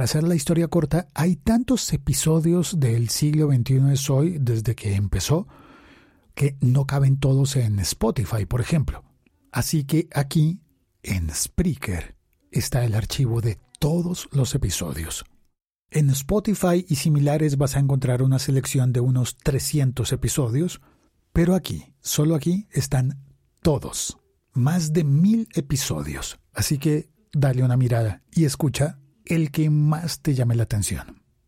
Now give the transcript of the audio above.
para hacer la historia corta, hay tantos episodios del siglo XXI es hoy desde que empezó que no caben todos en Spotify, por ejemplo. Así que aquí, en Spreaker, está el archivo de todos los episodios. En Spotify y similares vas a encontrar una selección de unos 300 episodios, pero aquí, solo aquí, están todos. Más de mil episodios. Así que dale una mirada y escucha el que más te llame la atención.